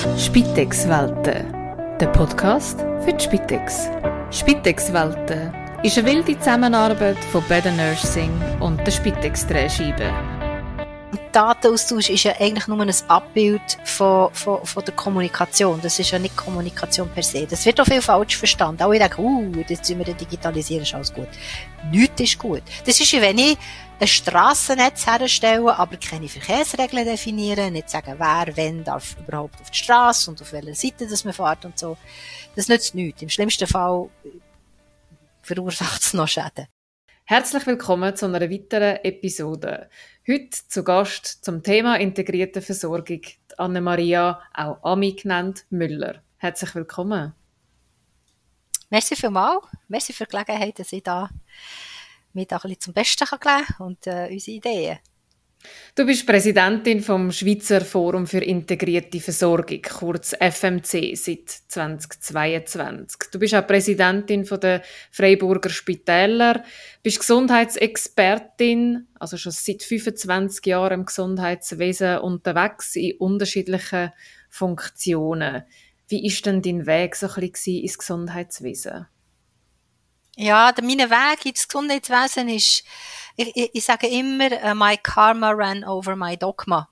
Spitex Welten, der Podcast für die Spitex. Spitex Welten ist eine wilde Zusammenarbeit von Better Nursing und der Spitex Drehscheibe. Datenaustausch ist ja eigentlich nur ein Abbild von, von, von der Kommunikation. Das ist ja nicht Kommunikation per se. Das wird auch viel falsch verstanden. Auch ich denke, uh, jetzt sind wir digitalisieren, ist alles gut. Nichts ist gut. Das ist wie wenn ich ein Strassennetz herstelle, aber keine Verkehrsregeln definieren, nicht sagen, wer, wenn darf überhaupt auf die Straße und auf welcher Seite das man fährt und so. Das nützt nichts. Im schlimmsten Fall verursacht es noch Schäden. Herzlich willkommen zu einer weiteren Episode. Heute zu Gast zum Thema integrierte Versorgung Anne-Maria, auch Ami genannt, Müller. Herzlich willkommen. Merci vielmals. Merci für die Gelegenheit, dass ich da mir da ein bisschen zum Besten kann und äh, unsere Ideen. Du bist Präsidentin vom Schweizer Forum für integrierte Versorgung, kurz FMC, seit 2022. Du bist auch Präsidentin von der Freiburger Spitäler, bist Gesundheitsexpertin, also schon seit 25 Jahren im Gesundheitswesen unterwegs in unterschiedlichen Funktionen. Wie ist denn dein Weg so ein bisschen ins Gesundheitswesen? Ja, mein Weg ins Gesundheitswesen ist, ich, ich, ich sage immer, uh, my karma ran over my dogma.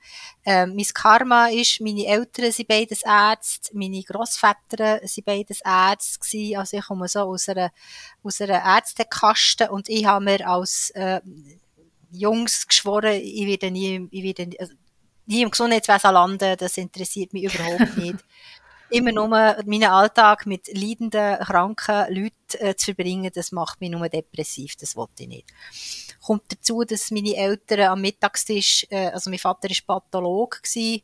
Uh, mein Karma ist, meine Eltern sind beides Ärzte, meine Großväter sind beides Ärzte gewesen. Also ich komme so aus einer, aus einer Ärztekaste und ich habe mir als äh, Jungs geschworen, ich werde nie, ich werde nie, also, nie im Gesundheitswesen landen, das interessiert mich überhaupt nicht immer nur meinen Alltag mit leidenden, kranken Leuten äh, zu verbringen, das macht mich nur depressiv, das wollte ich nicht. Kommt dazu, dass meine Eltern am Mittagstisch, äh, also mein Vater war Pathologe, gewesen,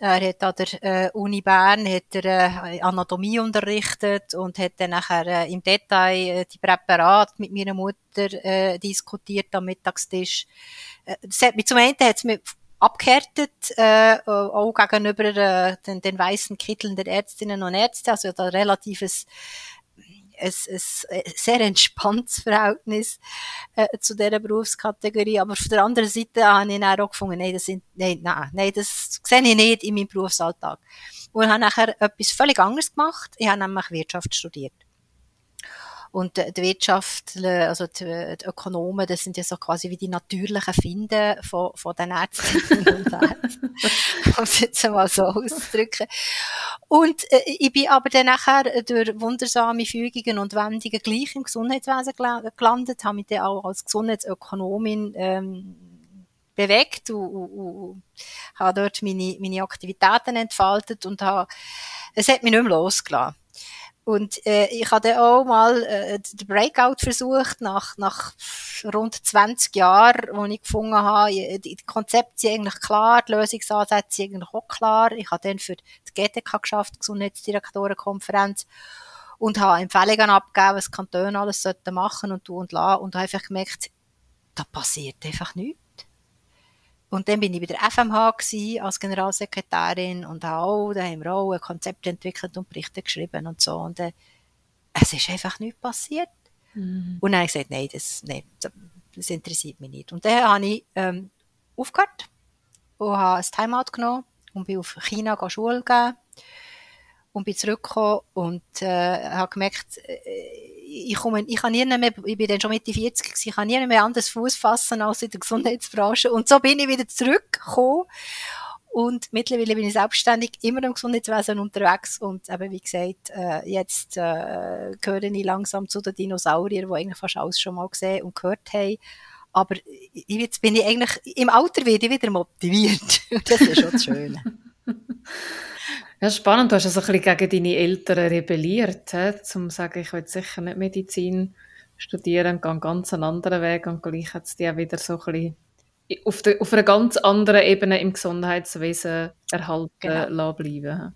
er hat an der äh, Uni Bern hat er, äh, Anatomie unterrichtet und hat dann nachher äh, im Detail äh, die Präparate mit meiner Mutter äh, diskutiert am Mittagstisch. Äh, hat mich, zum einen hat es mich abgehärtet, äh, auch gegenüber äh, den, den weißen Kitteln der Ärztinnen und Ärzte, also da relatives ein, ein sehr entspanntes Verhältnis äh, zu dieser Berufskategorie. Aber von der anderen Seite habe ich dann auch gefunden, nein, das, sind, nein, nein, nein, das sehe ich nicht in meinem Berufsalltag. Und habe nachher etwas völlig anderes gemacht. Ich habe nämlich Wirtschaft studiert. Und die Wirtschaft, also die, die Ökonomen, das sind ja so quasi wie die natürlichen Finden von, von den Ärztinnen und Ärzten. um es jetzt mal so auszudrücken. Und äh, ich bin aber dann nachher durch wundersame Fügungen und Wendungen gleich im Gesundheitswesen gelandet, habe mich dann auch als Gesundheitsökonomin ähm, bewegt und, und, und habe dort meine, meine Aktivitäten entfaltet und habe, es hat mich nicht mehr losgelassen. Und äh, ich hatte auch mal äh, den Breakout versucht, nach, nach rund 20 Jahren, wo ich gefunden habe, die, die Konzepte sind eigentlich klar, die Lösungsansätze sind eigentlich auch klar. Ich habe dann für die GTK geschafft, Gesundheitsdirektorenkonferenz, und habe Empfehlungen abgegeben, was Kantone alles sollten machen und tun und lassen, und habe einfach gemerkt, da passiert einfach nichts. Und dann bin ich bei der FMH gewesen, als Generalsekretärin und auch, da haben wir auch ein Konzept entwickelt und Berichte geschrieben und so. Und äh, es ist einfach nichts passiert. Mhm. Und dann habe ich gesagt, nein, das, nein, das interessiert mich nicht. Und dann habe ich ähm, aufgehört und habe ein Timeout genommen und bin auf China Schule gehen und bin zurückgekommen und äh, habe gemerkt, äh, ich komme, ich kann nie mehr, ich bin dann schon Mitte 40 gewesen, ich kann nie mehr anders Fuß fassen als in der Gesundheitsbranche. Und so bin ich wieder zurückgekommen. Und mittlerweile bin ich selbstständig immer im Gesundheitswesen unterwegs und eben, wie gesagt, äh, jetzt äh, gehöre ich langsam zu den Dinosauriern, die eigentlich fast alles schon mal gesehen und gehört haben. Aber jetzt bin ich eigentlich, im Alter werde ich wieder motiviert. das ist schon das Schöne. Ja, spannend. Du hast also ein bisschen gegen deine Eltern rebelliert, he? um zu sagen, ich will sicher nicht Medizin studieren, gehe einen ganz anderen Weg und gleich hat es dich auch wieder so ein bisschen auf, der, auf einer ganz anderen Ebene im Gesundheitswesen erhalten genau. bleiben.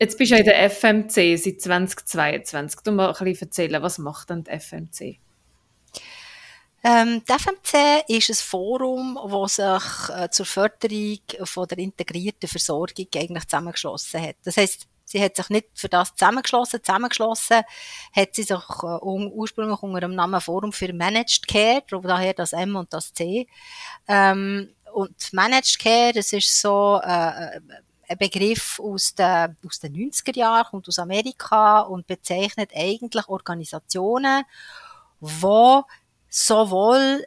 Jetzt bist du ja in der FMC seit 2022. Du mal ein bisschen erzählen, was macht denn die FMC? Ähm, die FMC ist ein Forum, das sich äh, zur Förderung von der integrierten Versorgung eigentlich zusammengeschlossen hat. Das heißt, sie hat sich nicht für das zusammengeschlossen. Zusammengeschlossen hat sie sich äh, ursprünglich unter dem Namen Forum für Managed Care, daher das M und das C. Ähm, und Managed Care, das ist so äh, ein Begriff aus den, aus den 90er Jahren, kommt aus Amerika und bezeichnet eigentlich Organisationen, wo sowohl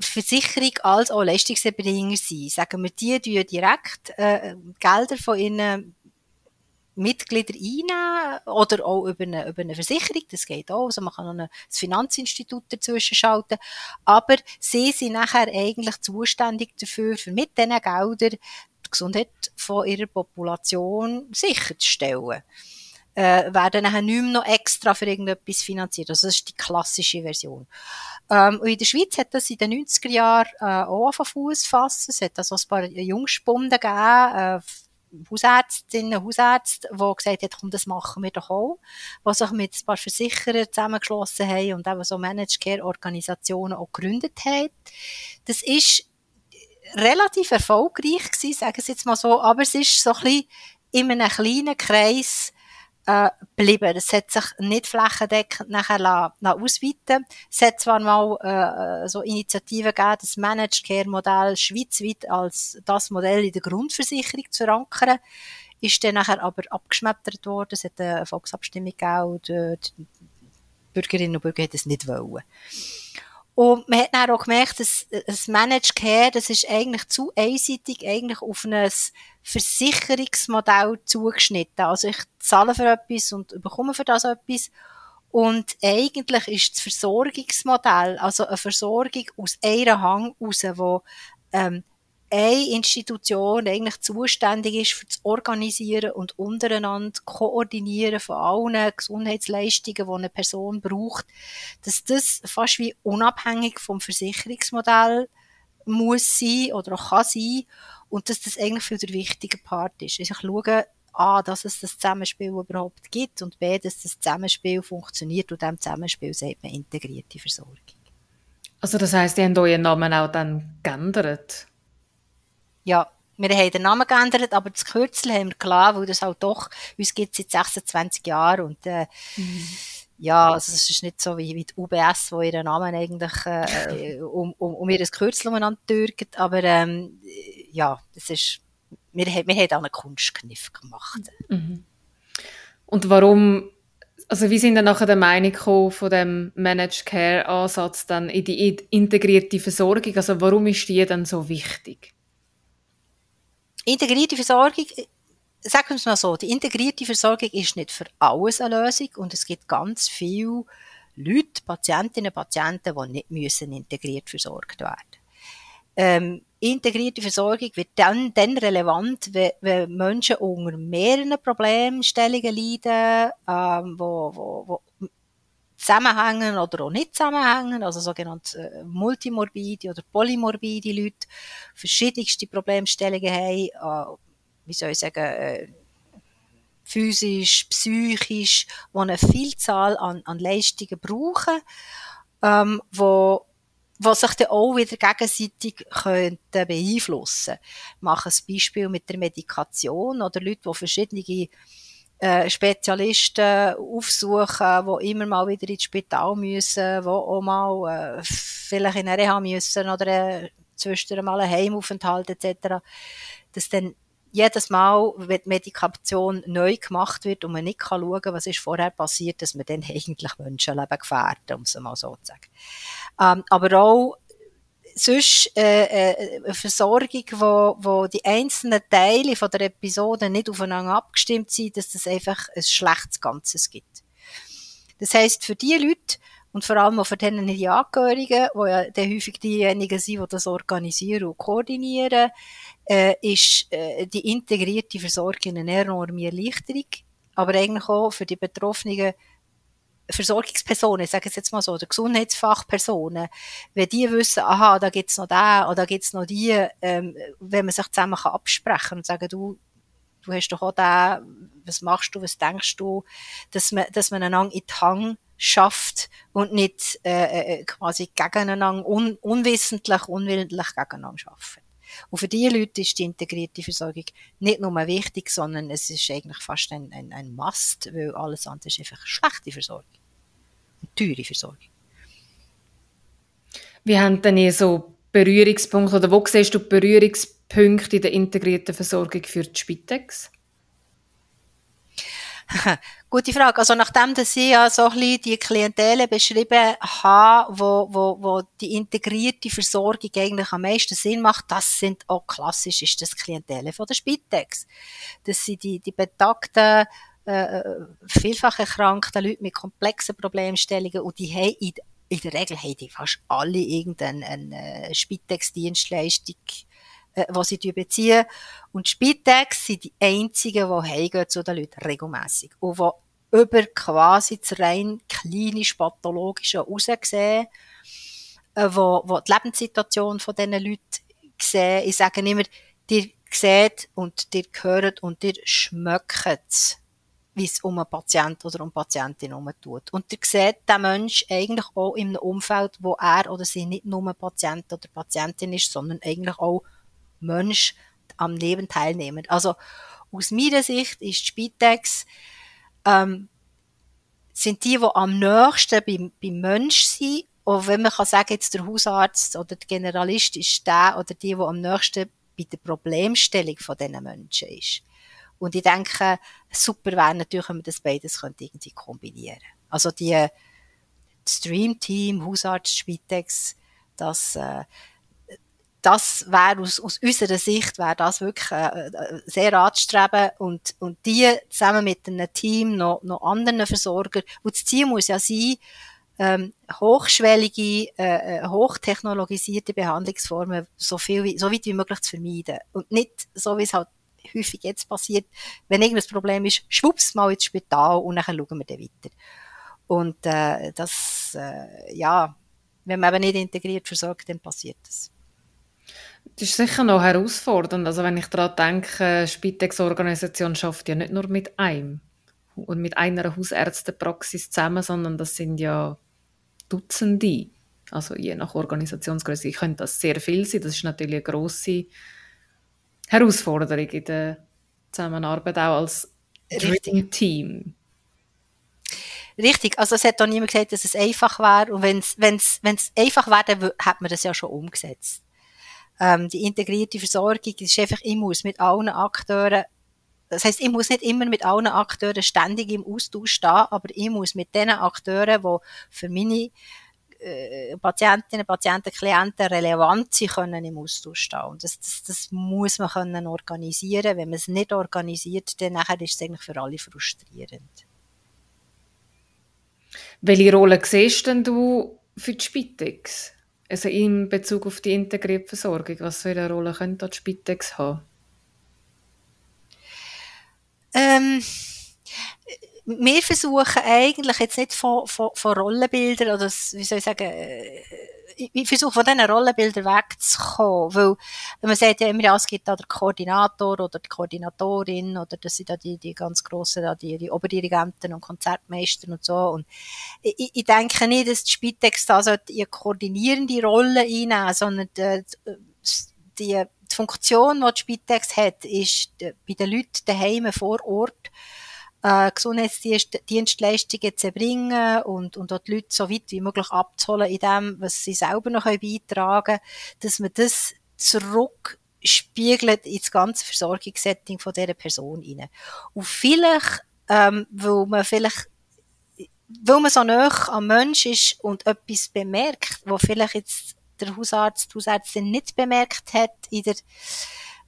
Versicherung als auch Leistungserbringer sind. Sagen wir, die die direkt äh, Gelder von ihren Mitglieder einnehmen oder auch über eine, über eine Versicherung, das geht auch, also man kann noch ein Finanzinstitut dazwischen schalten, aber sie sind nachher eigentlich zuständig dafür, für mit diesen Geldern die Gesundheit von ihrer Population sicherzustellen. Äh, werden nachher nicht mehr noch extra für irgendetwas finanziert. Also das ist die klassische Version. Ähm, und in der Schweiz hat das in den 90er Jahren äh, auch von Fuß fassen. Es hat also ein paar Jungspunden gegeben, äh, Hausärztinnen, Hausärzte, die gesagt haben, komm, das machen wir doch auch, die sich mit ein paar Versicherern zusammengeschlossen haben und eben so Managed Care Organisationen auch gegründet haben. Das ist relativ erfolgreich gewesen, sagen Sie jetzt mal so, aber es ist so ein bisschen in einem kleinen Kreis äh, geblieben. Es hat sich nicht flächendeckend nachher la, la ausweiten. Es hat zwar mal äh, so Initiativen gegeben, das Managed Care Modell schweizweit als das Modell in der Grundversicherung zu verankern, ist dann nachher aber abgeschmettert worden. Es hat eine Volksabstimmung gegeben und äh, die Bürgerinnen und Bürger hätten es nicht wollen. Und man hat dann auch gemerkt, dass das Managed Care, das ist eigentlich zu einseitig eigentlich auf ein Versicherungsmodell zugeschnitten. Also ich zahle für etwas und bekomme für das etwas. Und eigentlich ist das Versorgungsmodell, also eine Versorgung aus einer Hang raus, wo ähm, eine Institution eigentlich zuständig ist für das Organisieren und untereinander Koordinieren von allen Gesundheitsleistungen, die eine Person braucht, dass das fast wie unabhängig vom Versicherungsmodell muss sein oder auch kann sein und dass das eigentlich für der wichtige Part ist. Also ich schaue A, dass es das Zusammenspiel überhaupt gibt und B, dass das Zusammenspiel funktioniert und dem Zusammenspiel sagt man integrierte Versorgung. Also das heißt, die haben euren Namen auch dann geändert? Ja, wir haben den Namen geändert, aber das Kürzel haben wir klar, weil das halt doch, uns gibt es seit 26 Jahren und äh, mhm. ja, also es ist nicht so wie, wie die UBS, wo ihren Namen eigentlich äh, um, um, um ihr Kürzel umeinander türkt, aber ähm, ja, das ist, wir, wir haben auch einen Kunstkniff gemacht. Mhm. Und warum also wie sind dann nachher der Meinung gekommen von dem Managed Care Ansatz dann in die integrierte Versorgung? Also warum ist die dann so wichtig? Integrierte Versorgung, sagen wir es mal so, die integrierte Versorgung ist nicht für alles eine Lösung und es gibt ganz viele Leute, Patientinnen und Patienten, die nicht müssen integriert versorgt werden. Ähm, integrierte Versorgung wird dann, dann relevant, wenn, wenn Menschen unter mehreren Problemstellungen leiden, ähm, wo, wo, wo zusammenhängen oder auch nicht zusammenhängen, also sogenannte äh, multimorbide oder polymorbide Leute, verschiedenste Problemstellungen haben, äh, wie soll ich sagen, äh, physisch, psychisch, die eine Vielzahl an, an Leistungen brauchen, ähm, wo was sich dann auch wieder gegenseitig könnte beeinflussen. Ich mache ein Beispiel mit der Medikation oder Leute, die verschiedene äh, Spezialisten aufsuchen, die immer mal wieder ins Spital müssen, die auch mal äh, vielleicht in eine Reha müssen oder äh, zwischendurch mal einen Heimaufenthalt etc., dass dann jedes Mal, wenn die Medikation neu gemacht wird und man nicht kann schauen, was ist vorher passiert, dass man dann eigentlich Menschenleben gefährden, um es mal so zu sagen. Ähm, aber auch sonst äh, äh, eine Versorgung, wo, wo die einzelnen Teile von der Episode nicht aufeinander abgestimmt sind, dass das einfach ein schlechtes Ganzes gibt. Das heißt für die Leute und vor allem auch für denen die Angehörigen, die ja dann häufig diejenigen sind, die das organisieren und koordinieren, äh, ist äh, die integrierte Versorgung eine enorme Erleichterung, aber eigentlich auch für die Betroffenen Versorgungspersonen, ich sage es jetzt mal so, oder Gesundheitsfachpersonen, wenn die wissen, aha, da gibt's noch da oder da gibt's noch die, ähm, wenn man sich zusammen kann absprechen und sagen, du, du hast doch auch da, was machst du, was denkst du, dass man, dass man einander in die Hang schafft und nicht äh, äh quasi gegeneinander, un, unwissentlich, unwillentlich gegeneinander schaffen. Und für diese Leute ist die integrierte Versorgung nicht nur wichtig, sondern es ist eigentlich fast ein, ein, ein Must, weil alles andere ist einfach schlechte Versorgung teure Versorgung. Wie haben denn ihr so Berührungspunkte oder wo siehst du die Berührungspunkte in der integrierten Versorgung für die Spitex? Gute Frage. Also nachdem dass ich ja so ein bisschen die Klientele beschrieben habe, wo, wo, wo die integrierte Versorgung eigentlich am meisten Sinn macht, das sind auch klassisch ist das Klientele von der Spitex. Das sind die, die betagten, äh, vielfach erkrankten Leute mit komplexen Problemstellungen und die haben in, in der Regel haben die fast alle irgendeine eine Spitex-Dienstleistung äh, was sie beziehen. Und Spitex sind die einzigen, die heimgehen zu den Leuten regelmässig. Und die über quasi das rein klinisch-pathologische raussehen, äh, wo, wo die Lebenssituation von diesen Leuten sehen. Ich sage immer, ihr seht und ihr hört und ihr schmeckt wie es um einen Patient oder um eine Patientin herum tut. Und ihr seht den Mensch eigentlich auch in einem Umfeld, wo er oder sie nicht nur Patient oder Patientin ist, sondern eigentlich auch Mensch am Leben teilnehmen. Also aus meiner Sicht ist Spitex ähm, sind die, die am nächsten beim, beim Mensch sind. Und wenn man kann sagen, jetzt der Hausarzt oder der Generalist ist der oder die, die am nächsten bei der Problemstellung von diesen Menschen ist. Und ich denke, super wäre natürlich, wenn man das beides könnte irgendwie kombinieren Also die Stream-Team, Hausarzt, Spitex, das, äh, das wäre aus, aus unserer Sicht wäre das wirklich äh, äh, sehr anzustreben und, und die zusammen mit einem Team noch, noch anderen Versorger. Und das Ziel muss ja sein, ähm, hochschwellige, äh, äh, hochtechnologisierte Behandlungsformen so viel wie, so weit wie möglich zu vermeiden. Und nicht so, wie es halt häufig jetzt passiert, wenn irgendein Problem ist, schwupps mal ins Spital und dann schauen wir dann weiter. Und äh, das, äh, ja, wenn man eben nicht integriert versorgt, dann passiert das. Das ist sicher noch herausfordernd. Also wenn ich daran denke, Spitex-Organisation schafft ja nicht nur mit einem und mit einer Hausärztepraxis zusammen, sondern das sind ja Dutzende. Also je nach Organisationsgröße könnte das sehr viel sein. Das ist natürlich eine grosse Herausforderung in der Zusammenarbeit auch als Dream Team. Richtig, also es hat auch niemand gesagt, dass es einfach wäre und wenn es einfach wäre, dann hat man das ja schon umgesetzt. Ähm, die integrierte Versorgung ist einfach, ich muss mit allen Akteuren das heißt, ich muss nicht immer mit allen Akteuren ständig im Austausch stehen, aber ich muss mit den Akteuren, die für meine äh, Patientinnen, Patienten, Klienten relevant sind, können im Austausch stehen. Und das, das, das muss man können organisieren. Wenn man es nicht organisiert, dann nachher ist es eigentlich für alle frustrierend. Welche Rolle siehst denn du für die Spitex? Also in Bezug auf die integrierte Versorgung, was für eine Rolle könnte die Spitex haben? Ähm, wir versuchen eigentlich jetzt nicht von, von, von Rollenbildern oder wie soll ich sagen, äh, ich versuche von diesen Rollenbildern wegzukommen, weil man sagt ja immer, es gibt da den Koordinator oder die Koordinatorin oder das sind da die, die ganz grossen, da die, die Oberdirigenten und Konzertmeister und so und ich, ich denke nicht, dass die Spitex da so eine koordinierende Rolle einnehmen, sondern die, die, die Funktion, die die Spitex hat, ist bei den Leuten daheim vor Ort äh, Gesundheitsdienstleistungen zu erbringen und, und auch die Leute so weit wie möglich abzuholen in dem, was sie selber noch beitragen können, dass man das zurückspiegelt ins ganze Versorgungssetting von dieser Person rein. Und vielleicht, ähm, weil man vielleicht weil man so nah am Mensch ist und etwas bemerkt, wo vielleicht jetzt der Hausarzt, die Hausärztin nicht bemerkt hat in der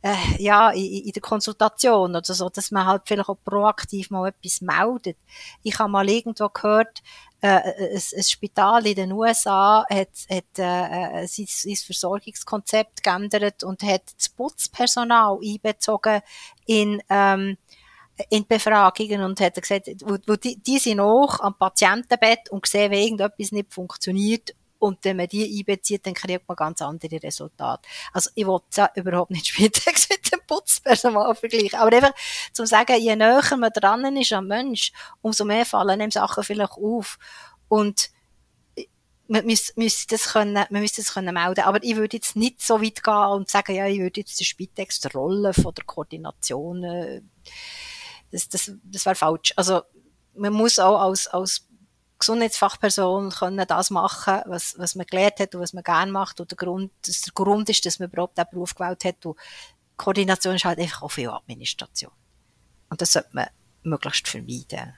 äh, ja, in, in der Konsultation oder so, dass man halt vielleicht auch proaktiv mal etwas meldet. Ich habe mal irgendwo gehört, äh, ein, ein Spital in den USA hat, hat äh, sein, sein Versorgungskonzept geändert und hat das Putzpersonal einbezogen in ähm, in Befragungen und hat gesagt, wo, wo die, die sind auch am Patientenbett und sehen, wenn irgendetwas nicht funktioniert und wenn man die einbezieht, dann kriegt man ganz andere Resultate. Also ich will ja überhaupt nicht Spitex mit dem Putzpersonal vergleichen. Aber einfach zum sagen, je näher man dran ist am Mensch, umso mehr fallen einem Sachen vielleicht auf. Und man müsste das können, man müsste das können melden. Aber ich würde jetzt nicht so weit gehen und sagen, ja, ich würde jetzt die Spitex die Rolle von der Koordination, äh, das, das, das wäre falsch. Also, man muss auch als, als Gesundheitsfachperson können das machen, was, was man gelernt hat und was man gerne macht und der Grund, dass der Grund ist, dass man überhaupt diesen Beruf gewählt hat und Koordination ist halt einfach auch viel Administration. Und das sollte man möglichst vermeiden.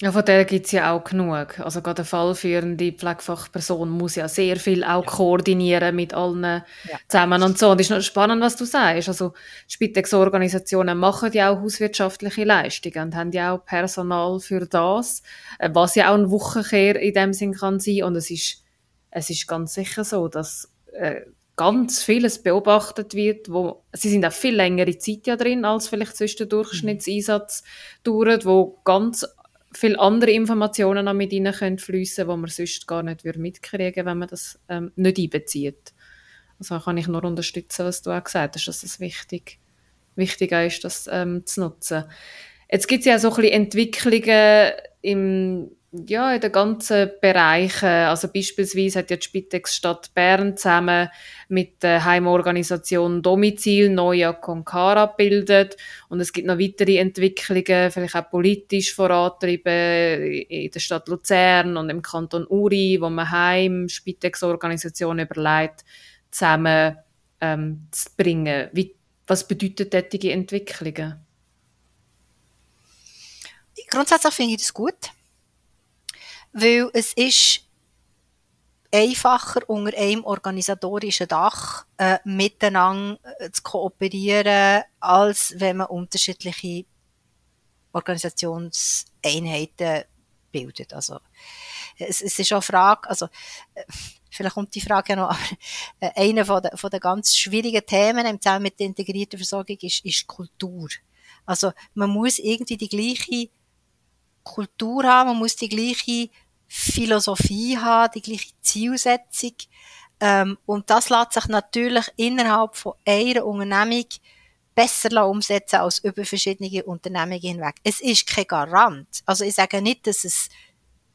Ja, von der gibt es ja auch genug. Also gerade eine fallführende Pflegefachperson muss ja sehr viel auch ja. koordinieren mit allen ja. zusammen und so. Und es ist noch spannend, was du sagst. Also Spitex-Organisationen machen ja auch hauswirtschaftliche Leistungen und haben ja auch Personal für das, äh, was ja auch ein Wochenkehr in dem Sinn kann sein. Und es ist, es ist ganz sicher so, dass äh, ganz vieles beobachtet wird, wo sie sind auch viel längere Zeit ja drin als vielleicht sonst der Durchschnittseinsatz dauert, wo ganz viele andere Informationen noch mit rein können die man sonst gar nicht mitkriegen wenn man das ähm, nicht einbezieht. Also kann ich nur unterstützen, was du auch gesagt hast, dass es wichtig, wichtiger ist, das ähm, zu nutzen. Jetzt gibt es ja so ein bisschen Entwicklungen im ja, in den ganzen Bereichen. Also beispielsweise hat ja die Spitex Stadt Bern zusammen mit der Heimorganisation Domizil Neue Concara gebildet. Und es gibt noch weitere Entwicklungen, vielleicht auch politisch vorantrieben in der Stadt Luzern und im Kanton Uri, wo man Heim Spitex-Organisationen überlegt, zusammen ähm, zu bringen. Wie, was bedeutet solche Entwicklungen? Grundsätzlich finde ich das gut weil es ist einfacher unter einem organisatorischen Dach äh, miteinander äh, zu kooperieren, als wenn man unterschiedliche Organisationseinheiten bildet. Also es, es ist auch eine Frage, also äh, vielleicht kommt die Frage ja noch, aber äh, einer von der, von der ganz schwierigen Themen im Zusammenhang mit der integrierten Versorgung ist, ist Kultur. Also man muss irgendwie die gleiche Kultur haben, man muss die gleiche Philosophie haben, die gleiche Zielsetzung. Ähm, und das lässt sich natürlich innerhalb von einer Unternehmung besser umsetzen als über verschiedene Unternehmungen hinweg. Es ist kein Garant. Also ich sage nicht, dass es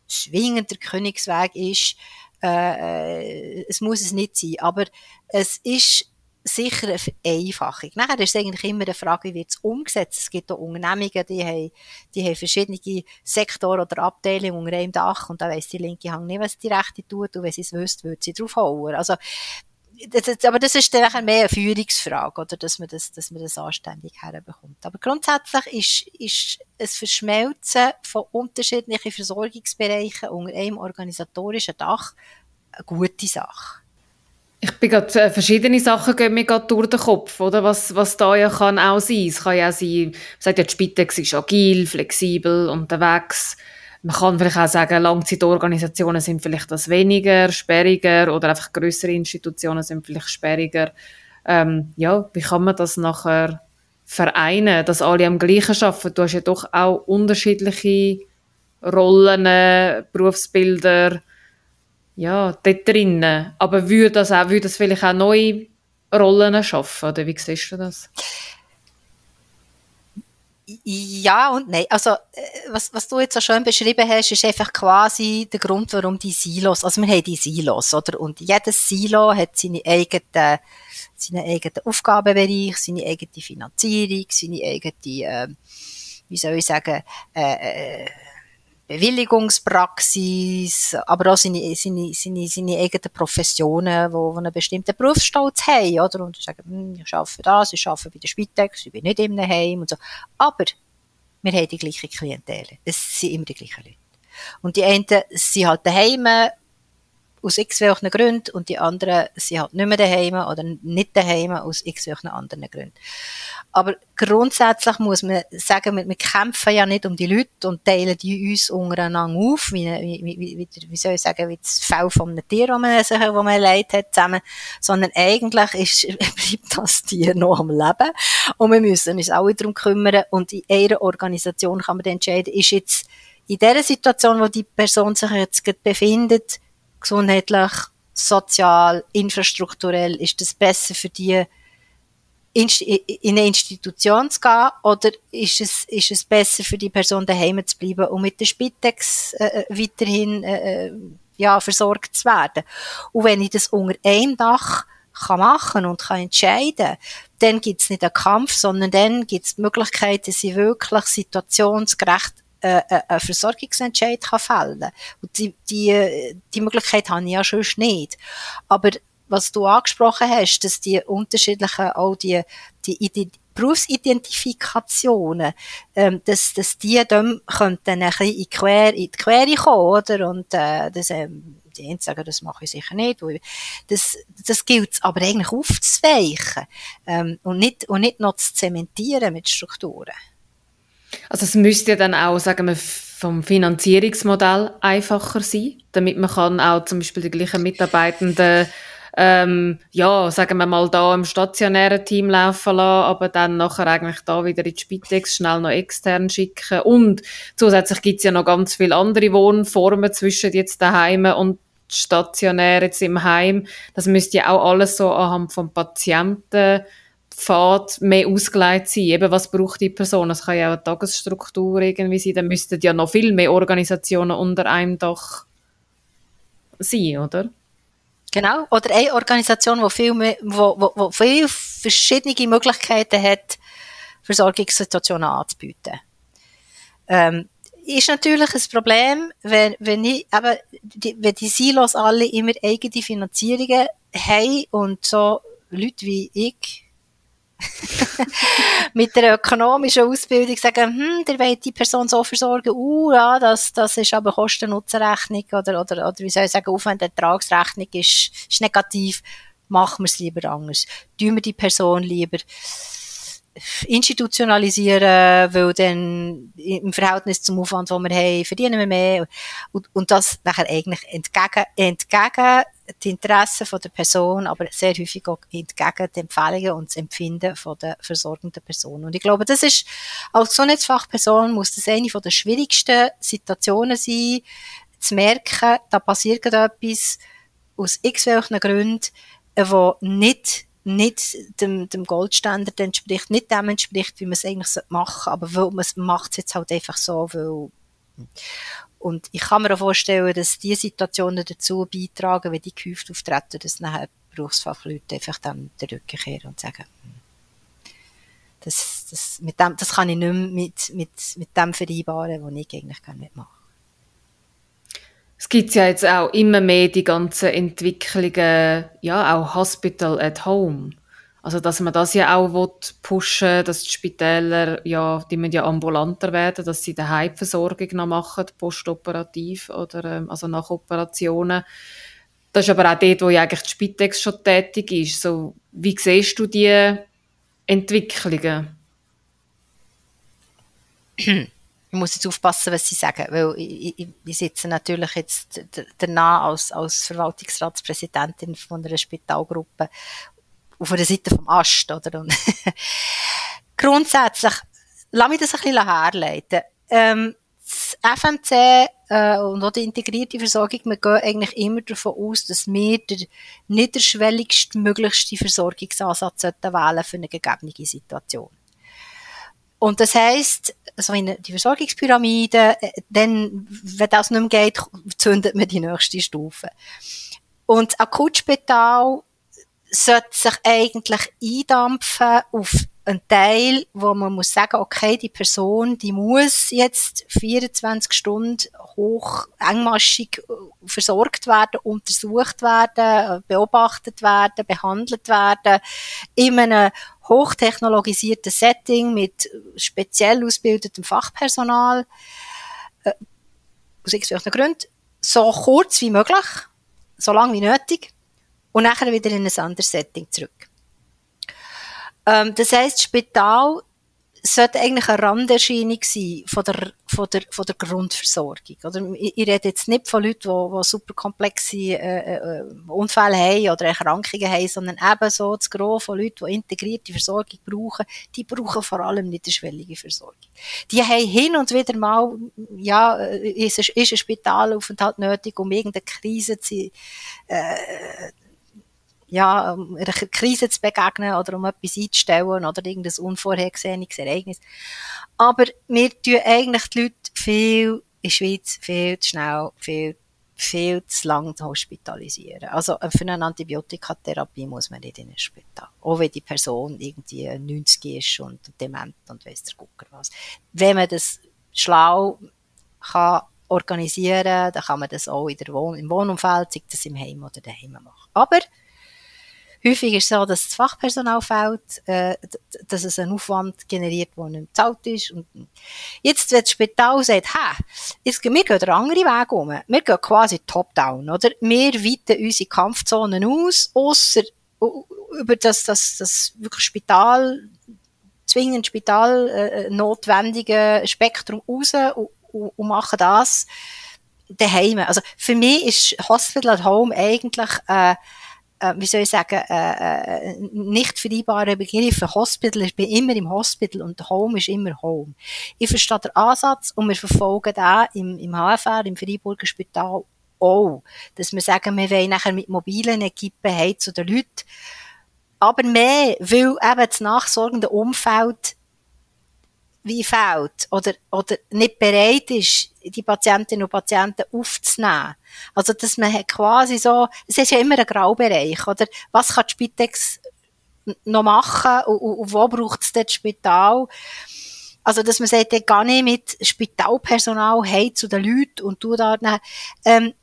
zwingend der Königsweg ist. Äh, äh es muss es nicht sein. Aber es ist sicher eine Vereinfachung. Nachher ist es eigentlich immer eine Frage, wie wird es umgesetzt. Es gibt auch Unternehmungen, die haben, die haben verschiedene Sektoren oder Abteilungen unter einem Dach und da weiss die linke Hand nicht, was die rechte tut und wenn sie es wüsste, würde sie drauf hauen. Also, das, aber das ist dann mehr eine Führungsfrage, oder, dass man das, dass man das anständig herbekommt. Aber grundsätzlich ist, ist ein Verschmelzen von unterschiedlichen Versorgungsbereichen unter einem organisatorischen Dach eine gute Sache. Ich bin gerade, äh, verschiedene Sachen gehen mir gerade durch den Kopf, oder? Was, was da ja kann auch sein. Es kann ja auch sein, man sagt ja, die Spitex ist agil, flexibel, unterwegs. Man kann vielleicht auch sagen, Langzeitorganisationen sind vielleicht das weniger, sperriger, oder einfach größere Institutionen sind vielleicht sperriger. Ähm, ja, wie kann man das nachher vereinen, dass alle am gleichen arbeiten? Du hast ja doch auch unterschiedliche Rollen, Berufsbilder, ja, dort drinnen. Aber würde das auch, würde das vielleicht auch neue Rollen schaffen, oder wie siehst du das? Ja und nein. Also, äh, was, was du jetzt so schön beschrieben hast, ist einfach quasi der Grund, warum die Silos, also wir haben die Silos, oder? Und jedes Silo hat seine eigenen, seinen eigenen Aufgabenbereich, seine eigene Finanzierung, seine eigene, äh, wie soll ich sagen, äh, äh Bewilligungspraxis, aber auch seine, seine, seine, seine eigenen Professionen, die, einen bestimmten Berufsstolz haben, oder? Und sagen, hm, ich arbeite das, ich arbeite bei der Spitex, ich bin nicht einem Heim und so. Aber wir haben die gleiche Klientel. Es sind immer die gleichen Leute. Und die einen sind halt daheim aus x welchen Gründen und die anderen sind halt nicht mehr daheim oder nicht daheim aus x welchen anderen Gründen. Aber grundsätzlich muss man sagen, wir, wir, kämpfen ja nicht um die Leute und teilen die uns untereinander auf, wie, wie, wie, wie soll ich sagen, wie das Fell von einem Tier, das man, sich, wo man leid hat, zusammen, sondern eigentlich ist, bleibt das Tier noch am Leben und wir müssen uns alle darum kümmern und in einer Organisation kann man entscheiden, ist jetzt in der Situation, wo die Person sich jetzt befindet, gesundheitlich, sozial, infrastrukturell, ist das besser für die, in eine Institution zu gehen oder ist es, ist es besser für die Person daheim zu bleiben und mit der Spitex äh, äh weiterhin äh, äh, ja, versorgt zu werden? Und wenn ich das unter einem Dach kann machen und kann entscheiden, dann gibt es nicht einen Kampf, sondern dann gibt es die Möglichkeit, dass ich wirklich situationsgerecht einen Versorgungsentscheid kann fällen kann. Und die, die, die Möglichkeit habe ich ja sonst nicht. Aber was du angesprochen hast, dass die unterschiedlichen, auch die, die Berufsidentifikationen, ähm, dass, dass die dann könnten ein bisschen in die Quere, in die Quere kommen, oder? Und, äh, das, ähm, die einen sagen, das mache ich sicher nicht. Das, das gilt aber eigentlich aufzuweichen, ähm, und nicht, und nicht noch zu zementieren mit Strukturen. Also es müsste ja dann auch, sagen wir, vom Finanzierungsmodell einfacher sein, damit man kann auch zum Beispiel die gleichen Mitarbeitenden ähm, ja, sagen wir mal, da im stationären Team laufen lassen, aber dann nachher eigentlich da wieder in die Spitex schnell noch extern schicken. Und zusätzlich gibt's ja noch ganz viele andere Wohnformen zwischen jetzt daheim und stationär jetzt im Heim. Das müsste ja auch alles so anhand vom Patienten Pfad mehr ausgelegt sein. Eben, was braucht die Person? Es kann ja auch eine Tagesstruktur irgendwie sein. Dann müssten ja noch viel mehr Organisationen unter einem Dach sein, oder? Genau. Oder eine Organisation, die viel, wo, wo, wo viel verschiedene Möglichkeiten hat, Versorgungssituationen anzubieten. Ähm, ist natürlich ein Problem, wenn, wenn, ich, eben, die, wenn die Silos alle immer eigene Finanzierungen haben und so Leute wie ich mit der ökonomischen Ausbildung sagen, hm, der will die Person so versorgen, uh, ja, das, das ist aber Kosten-Nutzen-Rechnung oder, oder, oder wie soll ich sagen, Aufwand-Ertragsrechnung ist, ist negativ, machen wir es lieber anders. Tun wir die Person lieber institutionalisieren, weil dann im Verhältnis zum Aufwand, den wir haben, verdienen wir mehr. Und, und das nachher eigentlich entgegen, entgegen die Interessen der Person, aber sehr häufig auch entgegen die Empfehlungen und das Empfinden von der versorgenden Person. Und ich glaube, das ist, als Gesundheitsfachperson muss das eine von der schwierigsten Situationen sein, zu merken, da passiert etwas aus x welchen Gründen, wo nicht nicht dem, dem Goldstandard entspricht, nicht dem entspricht, wie man es eigentlich machen sollte, aber man macht es jetzt halt einfach so, weil und ich kann mir auch vorstellen, dass diese Situationen dazu beitragen, wenn die gehäuft auftreten, dass nachher Berufsfachleute einfach dann den Rücken kehren und sagen, hm, das, das, mit dem, das kann ich nicht mehr mit, mit, mit dem vereinbaren, was ich eigentlich gerne machen es gibt ja jetzt auch immer mehr die ganzen Entwicklungen, ja, auch Hospital at Home. Also, dass man das ja auch pushen will, dass die Spitäler, ja, die müssen ja ambulanter werden, dass sie die Heimversorgung noch machen, postoperativ oder, ähm, also nach Operationen. Das ist aber auch dort, wo ja eigentlich die Spitex schon tätig ist. So, wie siehst du die Entwicklungen? ich muss jetzt aufpassen, was sie sagen, weil ich, ich, ich sitze natürlich jetzt danach als, als Verwaltungsratspräsidentin von einer Spitalgruppe auf der Seite vom Ast, oder? Und grundsätzlich, lass mich das ein bisschen herleiten. Ähm, das FMC äh, und auch die integrierte Versorgung, wir gehen eigentlich immer davon aus, dass wir den niederschwelligst möglichsten Versorgungsansatz wählen für eine gegebene Situation. Und das heisst, also in die Versorgungspyramide, äh, dann, wenn das nicht mehr geht, zündet man die nächste Stufe. Und das Akutspital sollte sich eigentlich eindampfen auf einen Teil, wo man muss sagen, okay, die Person, die muss jetzt 24 Stunden hoch engmaschig äh, versorgt werden, untersucht werden, beobachtet werden, behandelt werden, in einem hochtechnologisierten Setting mit speziell ausgebildetem Fachpersonal, äh, aus irgendwelchen Gründen, so kurz wie möglich, so lang wie nötig, und nachher wieder in ein anderes Setting zurück. Ähm, das das Spital sollte eigentlich eine Randerscheinung sein von der, von der, von der Grundversorgung. Oder ich, ich rede jetzt nicht von Leuten, die, die super komplexe äh, äh, Unfälle haben oder Erkrankungen haben, sondern eben so das Gros von Leuten, die integrierte Versorgung brauchen, die brauchen vor allem nicht eine schwellige Versorgung. Die haben hin und wieder mal, ja, ist ein, ist ein Spitalaufenthalt nötig, um irgendeine Krise zu, äh, ja, um einer Krise zu begegnen oder um etwas einzustellen oder irgendein unvorhergesehenes Ereignis. Aber wir tun eigentlich die Leute viel in der Schweiz viel zu schnell, viel, viel zu lang hospitalisieren. Also für eine Antibiotikatherapie muss man nicht in ein Spital. Auch wenn die Person irgendwie 90 ist und dement und weiss der Gucker was. Wenn man das schlau kann organisieren, dann kann man das auch in der Wohn im Wohnumfeld, sei das im Heim oder daheim machen. Aber häufig ist es so, dass das Fachpersonal fehlt, äh, dass es einen Aufwand generiert, der nicht bezahlt ist. Und jetzt, wenn das Spital sagt, hä, wir gehen den anderen Weg um. Wir gehen quasi top-down, oder? Wir weiten unsere Kampfzonen aus, ausser über das, das, das wirklich Spital, zwingend Spital äh, notwendige Spektrum raus und, und, und machen das daheim. Also für mich ist Hospital at Home eigentlich äh, äh, wie soll ich sagen, äh, äh, nicht vereinbare Begriffe. Hospital, ich bin immer im Hospital und Home ist immer Home. Ich verstehe den Ansatz und wir verfolgen da im, im HFR, im Freiburger Spital auch, dass wir sagen, wir wollen nachher mit mobilen Equipen zu den Leuten, aber mehr, weil eben das nachsorgende Umfeld wie fehlt oder, oder nicht bereit ist, die Patientinnen und Patienten aufzunehmen. Also, dass man quasi so, es ist ja immer ein Graubereich, oder? Was kann die Spitex noch machen und, und, und wo braucht es das Spital? Also, dass man sagt, ich gehe nicht mit Spitalpersonal hey zu den Leuten und tu da, ähm,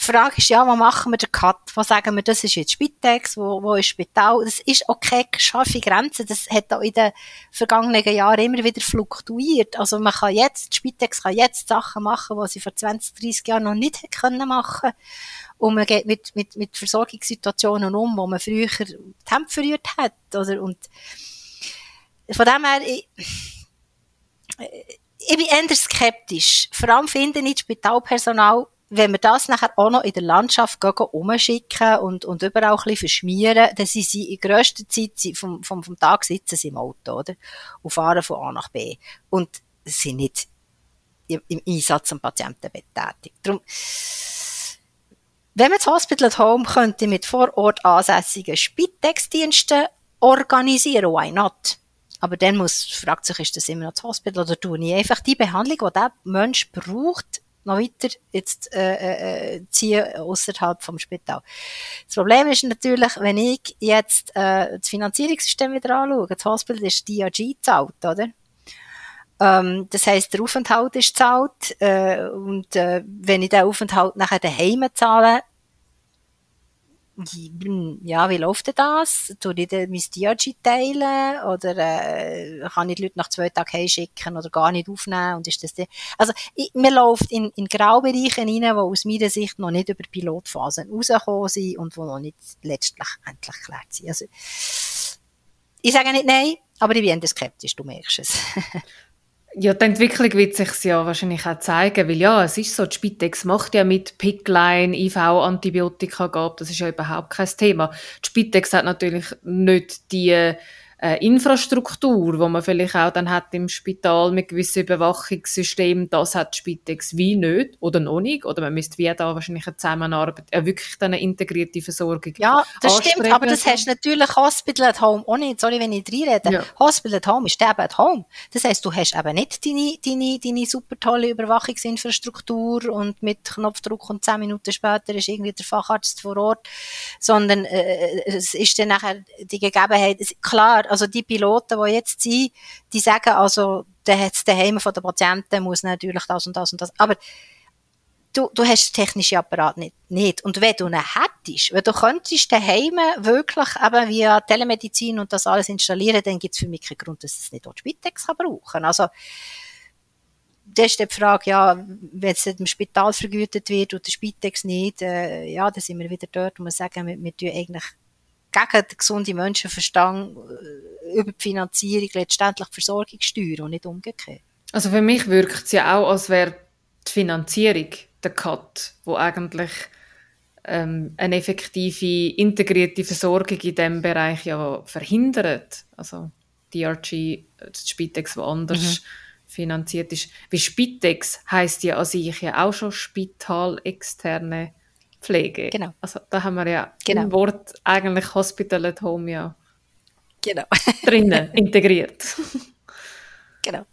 die Frage ist ja, wo machen wir den Cut? Wo sagen wir, das ist jetzt Spitex, wo, wo ist Spital? Das ist keine scharfe Grenze. Das hat auch in den vergangenen Jahren immer wieder fluktuiert. Also man kann jetzt, Spitex kann jetzt Sachen machen, die sie vor 20, 30 Jahren noch nicht hätte können machen. Und man geht mit, mit, mit Versorgungssituationen um, wo man früher die Hemd verrührt hat, oder? Und von dem her, ich, ich bin eher skeptisch. Vor allem finde ich Spitalpersonal wenn wir das nachher auch noch in der Landschaft umschicken und, und überall ein bisschen verschmieren, dann sind sie in grösster Zeit vom, vom, vom Tag sitzen sie im Auto, oder? Und fahren von A nach B. Und sind nicht im, im Einsatz am Patientenbett tätig. Darum, wenn man das Hospital at Home könnte mit vor Ort ansässigen Spitex-Diensten organisieren, why not? Aber dann muss, fragt sich, ist das immer noch das Hospital oder tue ich einfach die Behandlung, die der Mensch braucht, noch weiter jetzt äh, äh, ziehen außerhalb vom Spital. Das Problem ist natürlich, wenn ich jetzt äh, das Finanzierungssystem wieder anschaue, das Hospital ist DRG zahlt, oder? Ähm, das heißt, der Aufenthalt ist zahlt äh, und äh, wenn ich den Aufenthalt nachher daheim zahle, ja, wie läuft denn das? Tue ich mein DRG teilen? Oder äh, kann ich die Leute nach zwei Tagen heimschicken oder gar nicht aufnehmen? Und ist das die? Also, ich, man läuft in, in Graubereiche rein, die aus meiner Sicht noch nicht über Pilotphasen rausgekommen sind und die noch nicht letztlich endlich geklärt sind. Also, ich sage nicht nein, aber ich bin skeptisch, du merkst es. Ja, die Entwicklung wird sich ja wahrscheinlich auch zeigen, weil ja, es ist so, die Spitex macht ja mit Pickline, IV, Antibiotika gab, das ist ja überhaupt kein Thema. Die Spitex hat natürlich nicht die äh, Infrastruktur, wo man vielleicht auch dann hat im Spital mit gewissen Überwachungssystemen, das hat Spitex wie nicht oder noch nicht, oder man müsste wie da wahrscheinlich eine Zusammenarbeit, äh, wirklich eine integrierte Versorgung Ja, das stimmt, aber das hast natürlich Hospital at Home auch nicht, sorry, wenn ich reinrede, ja. Hospital at Home ist eben at Home. Das heisst, du hast eben nicht deine, deine, deine super tolle Überwachungsinfrastruktur und mit Knopfdruck und zehn Minuten später ist irgendwie der Facharzt vor Ort, sondern äh, es ist dann nachher die Gegebenheit, klar, also die Piloten, die jetzt sind, die sagen also, der daheim von den Patienten muss natürlich das und das und das. Aber du, du hast den technischen Apparat nicht, nicht. Und wenn du ihn hättest, wenn du könntest daheim wirklich eben via Telemedizin und das alles installieren, dann gibt es für mich keinen Grund, dass es nicht die Spitex kann brauchen. Also, das ist die Frage, ja, wenn es im Spital vergütet wird und der Spitex nicht, äh, ja, dann sind wir wieder dort, wo wir sagen, wir, wir tun eigentlich gegen den gesunden Menschenverstand äh, über die Finanzierung letztendlich die Versorgung steuern und nicht umgekehrt. Also für mich wirkt es ja auch, als wäre die Finanzierung der Cut, wo eigentlich ähm, eine effektive, integrierte Versorgung in diesem Bereich ja verhindert. Also DRG, die Spitex, woanders mhm. finanziert ist. Wie Spitex heißt ja an sich ja auch schon Spital externe Pflege. Genau. Also da haben wir ja genau. im Wort eigentlich Hospital at Home ja genau. drinnen integriert. genau.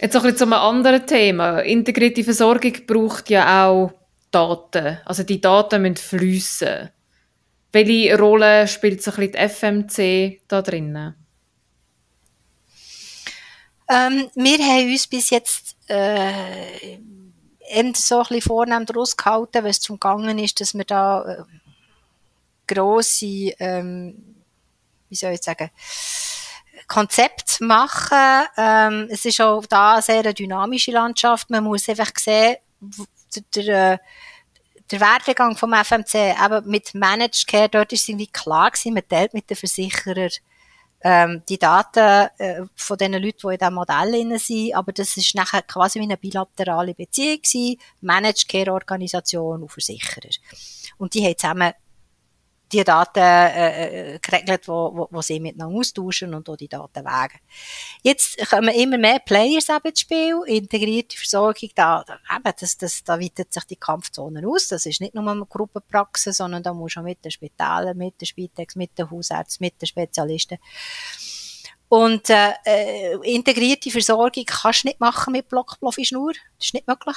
Jetzt noch ein bisschen zu einem anderen Thema. Integrierte Versorgung braucht ja auch Daten. Also die Daten müssen fließen. Welche Rolle spielt so ein bisschen die FMC da drinnen? Ähm, wir haben uns bis jetzt äh, eben so ein bisschen vornehm daraus gehalten, wenn es zum Gangen ist, dass wir da äh, grosse, ähm, wie soll ich sagen, Konzept machen. Ähm, es ist auch da eine sehr dynamische Landschaft. Man muss einfach sehen, der, äh, der Werdegang vom FMC, eben mit Managed Care, dort ist irgendwie klar gewesen, man teilt mit den Versicherern ähm, die Daten äh, von den Leuten, die in diesem Modell sind, aber das ist nachher quasi wie eine bilaterale Beziehung gewesen, Managed Care Organisation und Versicherer. Und die haben zusammen die Daten äh, äh, geregelt, wo, wo, wo sie miteinander austauschen und auch die Daten wägen. Jetzt kommen immer mehr Players eben ins Spiel, integrierte Versorgung, da, eben, das, das, da weitet sich die Kampfzone aus. Das ist nicht nur eine Gruppenpraxis, sondern da muss man mit den Spitälern, mit den Spitex, mit den Hausärzten, mit den Spezialisten. Und äh, äh, integrierte Versorgung kannst du nicht machen mit Blockprofi-Schnur. Das ist nicht möglich.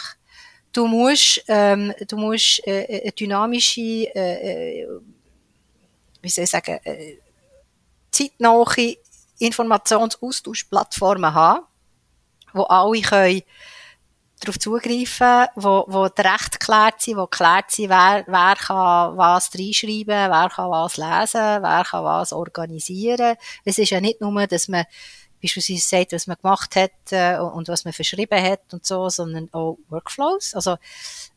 Du musst, ähm, du musst äh, eine dynamische äh, äh wie soll ich sagen, äh, zeitnahe Informationsaustauschplattformen haben, wo alle können darauf zugreifen, wo, wo die Rechte geklärt sind, wo geklärt sind, wer, wer kann was reinschreiben, wer kann was lesen, wer kann was organisieren. Es ist ja nicht nur, dass man beispielsweise sagt, was man gemacht hat äh, und was man verschrieben hat und so, sondern auch Workflows. Also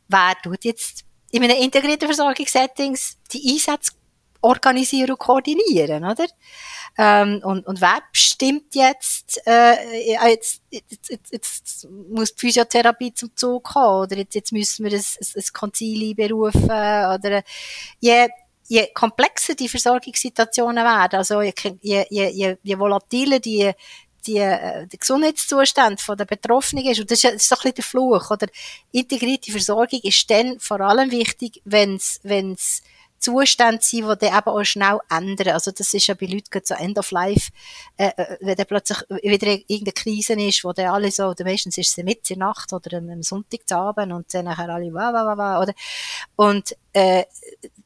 wer tut jetzt in einem integrierten Versorgungssettings die Einsätze organisieren und koordinieren, oder? Ähm, und, und wer bestimmt jetzt, äh, jetzt, jetzt, jetzt, jetzt muss die Physiotherapie zum Zug kommen, oder jetzt, jetzt müssen wir ein, ein, ein Konzili berufen, oder je, je komplexer die Versorgungssituationen werden, also je, je, je, je volatiler die, die, äh, der Gesundheitszustand der Betroffenen ist. Und das ist, das ist so ein bisschen der Fluch, oder? Integrierte Versorgung ist dann vor allem wichtig, wenn es Zustände sind, die dann eben auch schnell ändern. Also das ist ja bei Leuten so End of Life, äh, äh, wenn dann plötzlich wieder irgendeine Krise ist, wo dann alle so, oder meistens ist es Mitte in der Nacht oder am Sonntagabend und dann nachher alle wa, wa, wa, wa, oder? Und äh,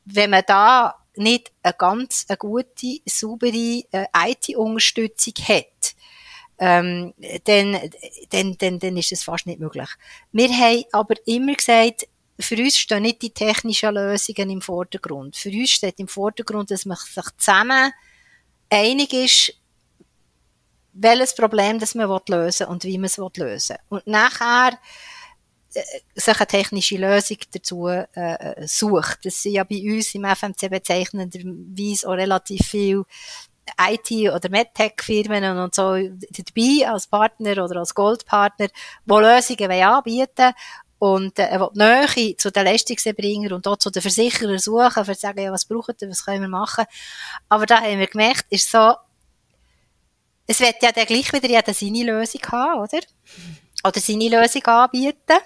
wenn man da nicht eine ganz eine gute, saubere äh, IT-Unterstützung hat, ähm, dann, dann, dann, dann ist es fast nicht möglich. Wir haben aber immer gesagt, für uns stehen nicht die technischen Lösungen im Vordergrund. Für uns steht im Vordergrund, dass man sich zusammen einig ist, welches Problem das man lösen will und wie man es lösen will. Und nachher äh, sich eine technische Lösung dazu äh, sucht. Das sind ja bei uns im FMC bezeichnenderweise auch relativ viel IT- oder MedTech-Firmen und so dabei als Partner oder als Goldpartner, die Lösungen anbieten wollen und äh, er will die Nähe zu den Leistungserbringern und auch zu den Versicherern suchen, für zu sagen, ja, was brauchen wir, was können wir machen. Aber da haben wir gemerkt, ist so, es wird ja dann gleich wieder jeder seine Lösung haben, oder? Oder seine Lösung anbieten.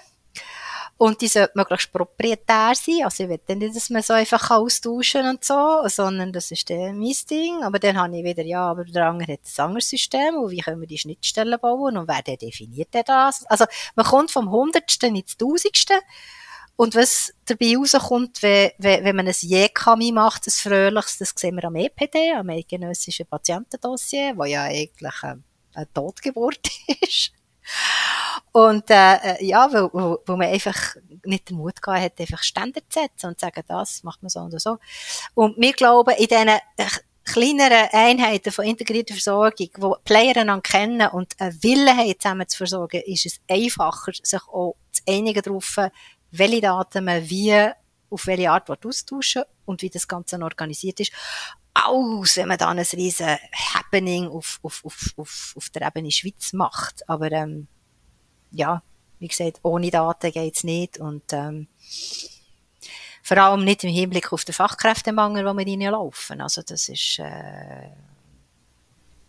Und die sollte möglichst proprietär sein. Also ich will nicht, dass man so einfach austauschen und so, sondern das ist dann mein Ding. Aber dann habe ich wieder, ja, aber der andere hat ein anderes System und wie können wir die Schnittstellen bauen und wer der definiert denn das? Also man kommt vom Hundertsten ins Tausendste. Und was dabei rauskommt, wenn, wenn, wenn man ein JKMI macht, ein fröhliches, das sehen wir am EPD, am Eidgenössischen Patientendossier, wo ja eigentlich eine, eine Totgeburt ist. Und äh, äh, ja, weil, weil, weil man einfach nicht den Mut gehabt hat, einfach Standard zu setzen und zu sagen, das macht man so und so. Und wir glauben, in diesen äh, kleineren Einheiten von integrierter Versorgung, wo Player einander kennen und einen Willen haben, zusammen zu versorgen, ist es einfacher, sich auch zu einigen darauf, welche Daten man wie auf welche Art austauschen und wie das Ganze organisiert ist. Aus, wenn man dann ein riesen Happening auf, auf, auf, auf, auf der Ebene Schweiz macht. Aber ähm, ja, wie gesagt, ohne Daten geht's nicht und ähm, vor allem nicht im Hinblick auf den Fachkräftemangel, wo wir reinlaufen. Also das ist äh,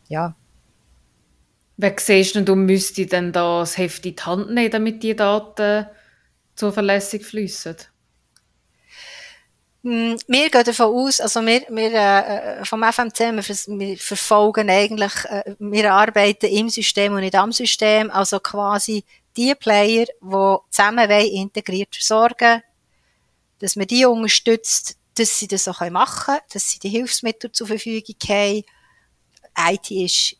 ja. Wer siehst du, du müsstest denn da das Heft in die Hand nehmen, damit die Daten zuverlässig fließen? Hm, wir gehen davon aus, also wir, wir äh, vom FMC, wir, wir verfolgen eigentlich, äh, wir arbeiten im System und nicht am System, also quasi die Player, die zusammen integriert versorgen, dass man die unterstützt, dass sie das auch machen können, dass sie die Hilfsmittel zur Verfügung haben. IT ist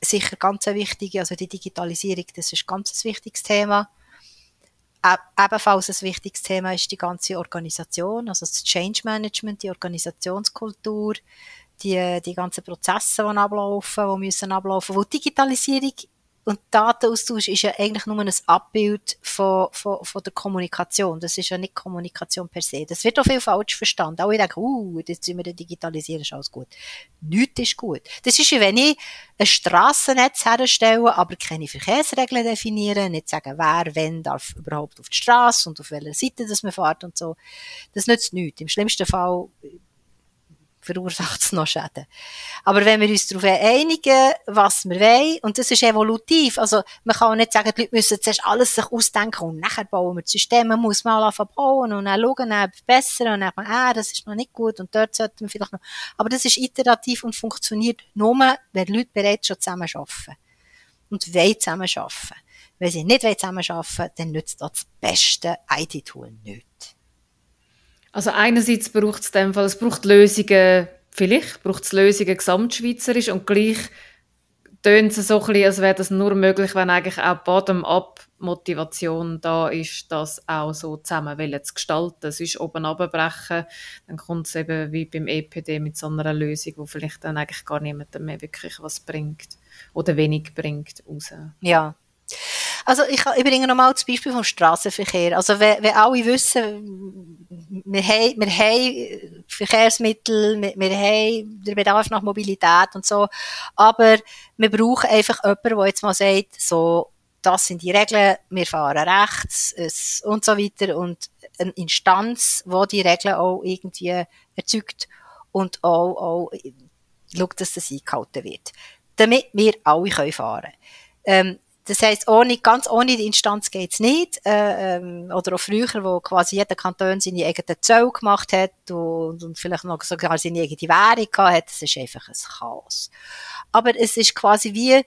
sicher ganz eine wichtige, also die Digitalisierung, das ist ganz ein wichtiges Thema. Ebenfalls ein wichtiges Thema ist die ganze Organisation, also das Change Management, die Organisationskultur, die, die ganzen Prozesse, die ablaufen, die müssen ablaufen, wo Digitalisierung und Datenaustausch ist ja eigentlich nur ein Abbild von, von, von der Kommunikation. Das ist ja nicht Kommunikation per se. Das wird auch viel falsch verstanden. Auch ich denke, uh, jetzt sind wir digitalisieren, ist alles gut. Nichts ist gut. Das ist wie wenn ich ein Strassennetz herstelle, aber keine Verkehrsregeln definieren, nicht sagen, wer, wenn darf überhaupt auf die Straße und auf welcher Seite das man fährt und so. Das nützt nichts. Im schlimmsten Fall verursacht es noch Schäden. Aber wenn wir uns darauf einigen, was wir wollen, und das ist evolutiv, also man kann auch nicht sagen, die Leute müssen zuerst alles sich ausdenken und nachher bauen wir das System, man muss mal anfangen bauen und dann schauen, dann verbessern und dann ah, das ist noch nicht gut und dort sollten wir vielleicht noch, aber das ist iterativ und funktioniert nur, wenn Leute bereits schon zusammen arbeiten. Und wollen zusammen arbeiten. Wenn sie nicht zusammen arbeiten, dann nützt das beste IT-Tool nichts. Also einerseits braucht es dem Fall, es braucht Lösungen, vielleicht braucht es Lösungen gesamtschweizerisch und gleich tönt es so ein bisschen, als wäre das nur möglich, wenn eigentlich auch bottom-up Motivation da ist, das auch so zusammen zu gestalten. Es ist oben abbrechen, dann kommt es eben wie beim EPD mit so einer Lösung, wo vielleicht dann eigentlich gar niemandem mehr wirklich was bringt oder wenig bringt raus. Ja, also ich, ich bringe nochmal das Beispiel vom Straßenverkehr. Also wenn, alle wissen, wir haben, wir haben Verkehrsmittel, wir, wir haben den Bedarf nach Mobilität und so, aber wir brauchen einfach jemanden, der jetzt mal sagt, so, das sind die Regeln, wir fahren rechts es, und so weiter und eine Instanz, die die Regeln auch irgendwie erzeugt und auch, auch schaut, dass das eingehalten wird. Damit wir alle können fahren können. Ähm, das heisst, ohne, ganz ohne die Instanz geht's nicht. Äh, ähm, oder auch früher, wo quasi jeder Kanton seine eigene Zoll gemacht hat und, und vielleicht noch sogar seine eigene Währung gehabt hat. Das ist einfach ein Chaos. Aber es ist quasi wie,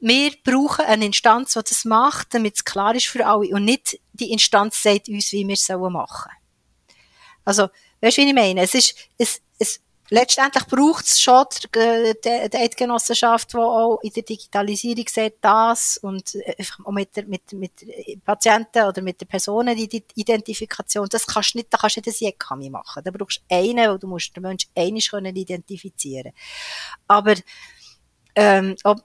wir brauchen eine Instanz, die das macht, damit es klar ist für alle. Und nicht die Instanz sagt uns, wie wir es machen sollen. Also, weißt du, wie ich meine? Es ist, es, letztendlich braucht es schon die, die, Eidgenossenschaft, die auch in der Digitalisierung sieht, das und äh, auch mit, der, mit, mit Patienten oder mit den Personen die Identifikation, das kannst du nicht, da kannst du nicht ein Jekami machen. Da brauchst du einen, wo du musst den Menschen einisch können identifizieren. Aber ähm, ob,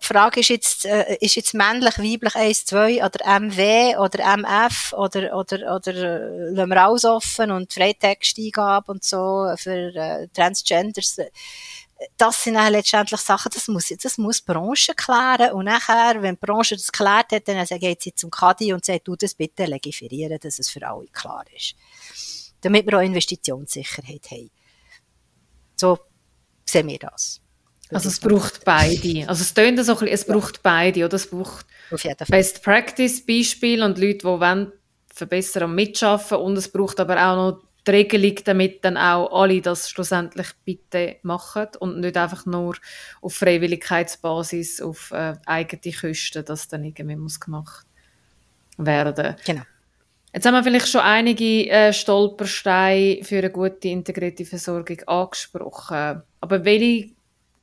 Frage ist jetzt, äh, ist jetzt männlich, weiblich 1, 2 oder MW oder MF oder, oder, oder äh, lassen wir alles offen und Freitexteingabe und so für äh, Transgenders. Das sind dann letztendlich Sachen, das muss, das muss die Branche klären. Und nachher, wenn die Branche das geklärt hat, dann geht sie zum Kadi und sagt, du das bitte legiferieren, dass es für alle klar ist. Damit wir auch Investitionssicherheit haben. So sehen wir das. Also es braucht beide. Also es tönt so ein bisschen, es braucht beide, oder? Es braucht Best Practice Beispiel und Leute, die wollen verbessern und mitschaffen und es braucht aber auch noch die Regelung, damit dann auch alle das schlussendlich bitte machen und nicht einfach nur auf Freiwilligkeitsbasis, auf äh, eigene Kosten, das dann irgendwie muss gemacht werden. Genau. Jetzt haben wir vielleicht schon einige äh, Stolpersteine für eine gute integrierte Versorgung angesprochen. Aber welche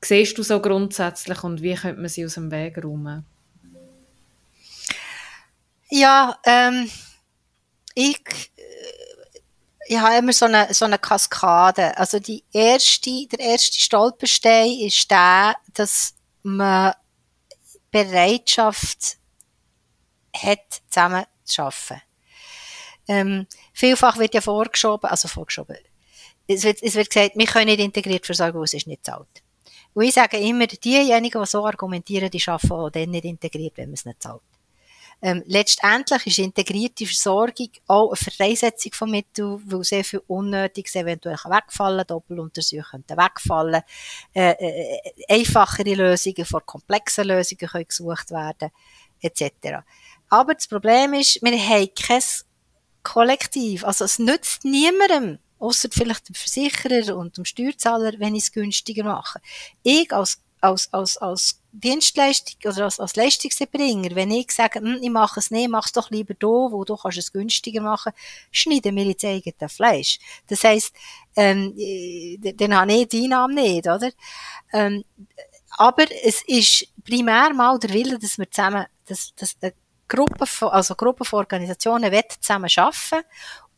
siehst du so grundsätzlich und wie könnte man sie aus dem Weg räumen? Ja, ähm, ich, äh, ich habe immer so eine, so eine Kaskade. Also die erste, der erste Stolperstein ist der, dass man Bereitschaft hat, zusammen zu arbeiten. Ähm, vielfach wird ja vorgeschoben, also vorgeschoben, es wird, es wird gesagt, wir können nicht integriert versorgen, es ist nicht zahlt. Und ich sage immer, diejenigen, die so argumentieren, die arbeiten auch dann nicht integriert, wenn man es nicht zahlt. Ähm, letztendlich ist integrierte Versorgung auch eine Freisetzung von Mitteln, weil sehr viel Unnötiges eventuell wegfallen Doppeluntersuchungen könnten wegfallen, äh, äh, einfachere Lösungen vor komplexen Lösungen können gesucht werden, etc. Aber das Problem ist, wir haben kein Kollektiv. Also es nützt niemandem, außer vielleicht dem Versicherer und dem Steuerzahler, wenn ich es günstiger mache. Ich als als, als, als Dienstleistung oder als, als Leistungserbringer, wenn ich sage, hm, ich mache es nicht, mach es doch lieber da, wo du kannst es günstiger machen, schneiden wir jetzt eigene Fleisch. Das heisst, ähm, dann habe ich die Einnahmen nicht, oder? Ähm, aber es ist primär mal der Wille, dass wir zusammen, dass, dass eine Gruppe von, also Gruppen von Organisationen zusammen arbeiten.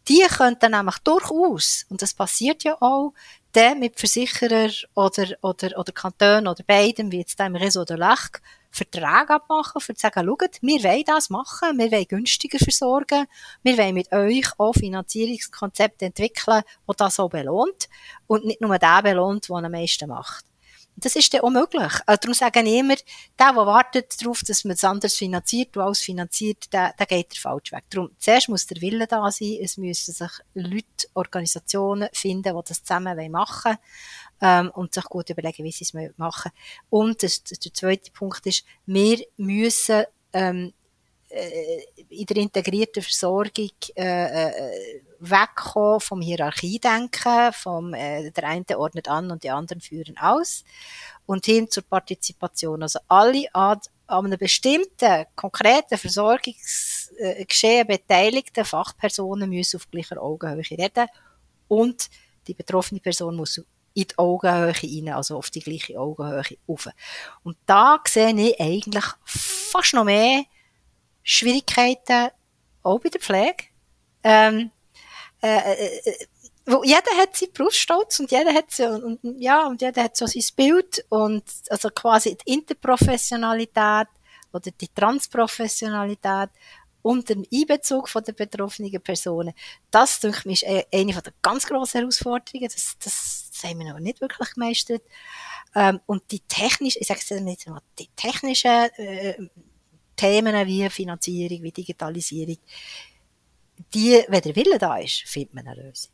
Die könnten nämlich durchaus, und das passiert ja auch, dann mit Versicherer oder, oder, oder Kanton oder beiden, wie jetzt im Réseau de Lac, Verträge abmachen, für zu sagen, schaut, wir wollen das machen, wir wollen günstiger versorgen, wir wollen mit euch auch Finanzierungskonzepte entwickeln, die das auch belohnt und nicht nur der belohnt, der am meisten macht. Das ist dann auch möglich. Also darum sagen immer, der, der wartet darauf, dass man es anders finanziert, du alles finanziert, der, der geht der falsch weg. Darum, zuerst muss der Wille da sein, es müssen sich Leute, Organisationen finden, die das zusammen machen wollen ähm, und sich gut überlegen, wie sie es machen Und das, der zweite Punkt ist, wir müssen ähm, äh, in der integrierten Versorgung äh, äh, wegkommen vom Hierarchiedenken, vom äh, der eine ordnet an und die anderen führen aus und hin zur Partizipation. Also alle an, an einem bestimmten konkreten Versorgungsgeschehen beteiligten Fachpersonen müssen auf gleicher Augenhöhe reden und die betroffene Person muss in die Augenhöhe rein, also auf die gleiche Augenhöhe rauf. Und da sehe ich eigentlich fast noch mehr Schwierigkeiten, auch bei der Pflege. Ähm, äh, äh, äh wo jeder hat seinen Berufsstolz und jeder hat so, und, ja, und jeder hat so sein Bild und, also quasi die Interprofessionalität oder die Transprofessionalität und den Einbezug von der betroffenen Personen. Das, denke ich, ist eine von der ganz grossen Herausforderungen. Das, das, das haben wir noch nicht wirklich gemeistert. Ähm, und die technischen, ich sage es nicht die technischen äh, Themen wie Finanzierung, wie Digitalisierung, die, wenn der Wille da ist, findet man eine Lösung.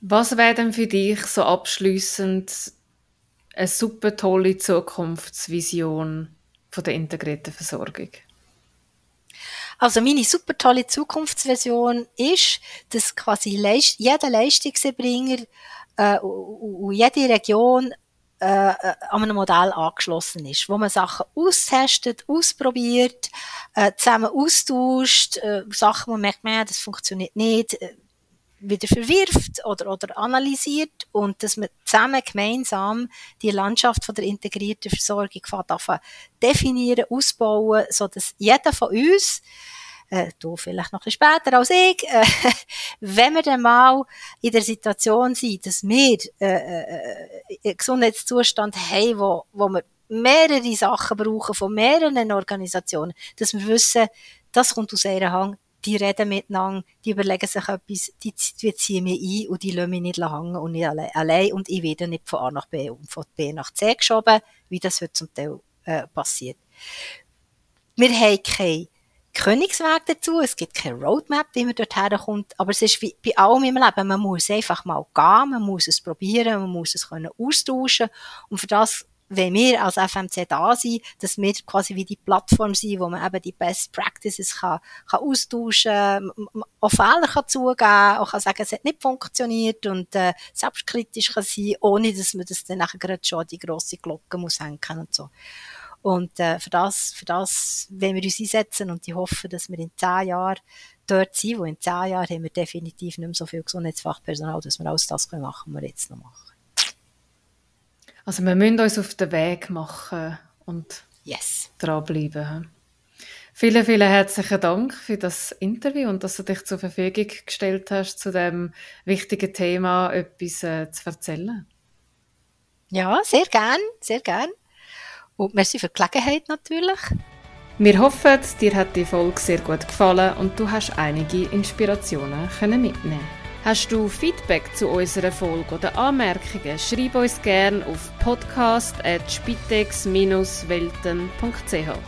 Was wäre denn für dich so abschließend eine super tolle Zukunftsvision von der integrierten Versorgung? Also meine super tolle Zukunftsversion ist, dass quasi Leist jeder Leistungserbringer äh, und jede Region äh, äh, an einem Modell angeschlossen ist, wo man Sachen austestet, ausprobiert, äh, zusammen austauscht, äh, Sachen, wo man merkt, man, das funktioniert nicht, äh, wieder verwirft oder, oder analysiert und dass man zusammen gemeinsam die Landschaft von der integrierten Versorgung definieren, ausbauen, so dass jeder von uns äh, du vielleicht noch ein bisschen später als ich, äh, wenn wir dann mal in der Situation sind, dass wir äh, äh, einen Gesundheitszustand haben, wo, wo wir mehrere Sachen brauchen von mehreren Organisationen, dass wir wissen, das kommt aus einer Hand, die reden miteinander, die überlegen sich etwas, die, die ziehen mich ein und die lassen mich nicht hängen und nicht allein, allein und ich werde nicht von A nach B und von B nach C geschoben, wie das heute zum Teil äh, passiert. Wir haben keine Königsweg dazu, es gibt keine Roadmap, wie man dort herkommt, aber es ist wie bei allem im Leben, man muss einfach mal gehen, man muss es probieren, man muss es können austauschen. Und für das wenn wir als FMC da sind, dass wir quasi wie die Plattform sind, wo man eben die Best Practices kann, kann austauschen, auf Fehler kann zugeben, auch kann sagen, es hat nicht funktioniert und äh, selbstkritisch kann sein, ohne dass man das dann nachher gerade schon die grosse Glocke muss hängen und so. Und äh, für das, für das wollen wir uns einsetzen und ich hoffe, dass wir in zehn Jahren dort sind, wo in zehn Jahren haben wir definitiv nicht mehr so viel Gesundheitsfachpersonal, dass wir alles das können machen, was wir jetzt noch machen. Also wir müssen uns auf den Weg machen und yes. dranbleiben. Vielen, vielen herzlichen Dank für das Interview und dass du dich zur Verfügung gestellt hast, zu dem wichtigen Thema etwas äh, zu erzählen. Ja, sehr gern, sehr gern. Und merci für die Gelegenheit natürlich. Wir hoffen, dir hat die Folge sehr gut gefallen und du hast einige Inspirationen können mitnehmen. Hast du Feedback zu unserer Folge oder Anmerkungen? Schreib uns gerne auf podcast.spitex-welten.ch.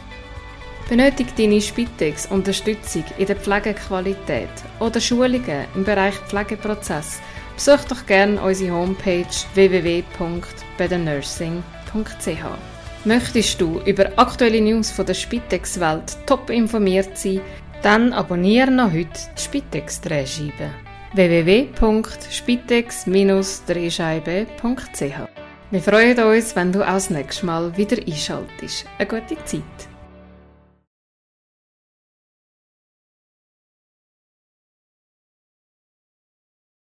Benötigt deine Spitex Unterstützung in der Pflegequalität oder Schulungen im Bereich Pflegeprozess? Besuch doch gerne unsere Homepage www.bedennursing.ch. Möchtest du über aktuelle News von der Spitex-Welt top informiert sein, dann abonniere noch heute die Spitex-Drehscheibe www.spitex-drehscheibe.ch Wir freuen uns, wenn du auch das nächste Mal wieder einschaltest. Eine gute Zeit!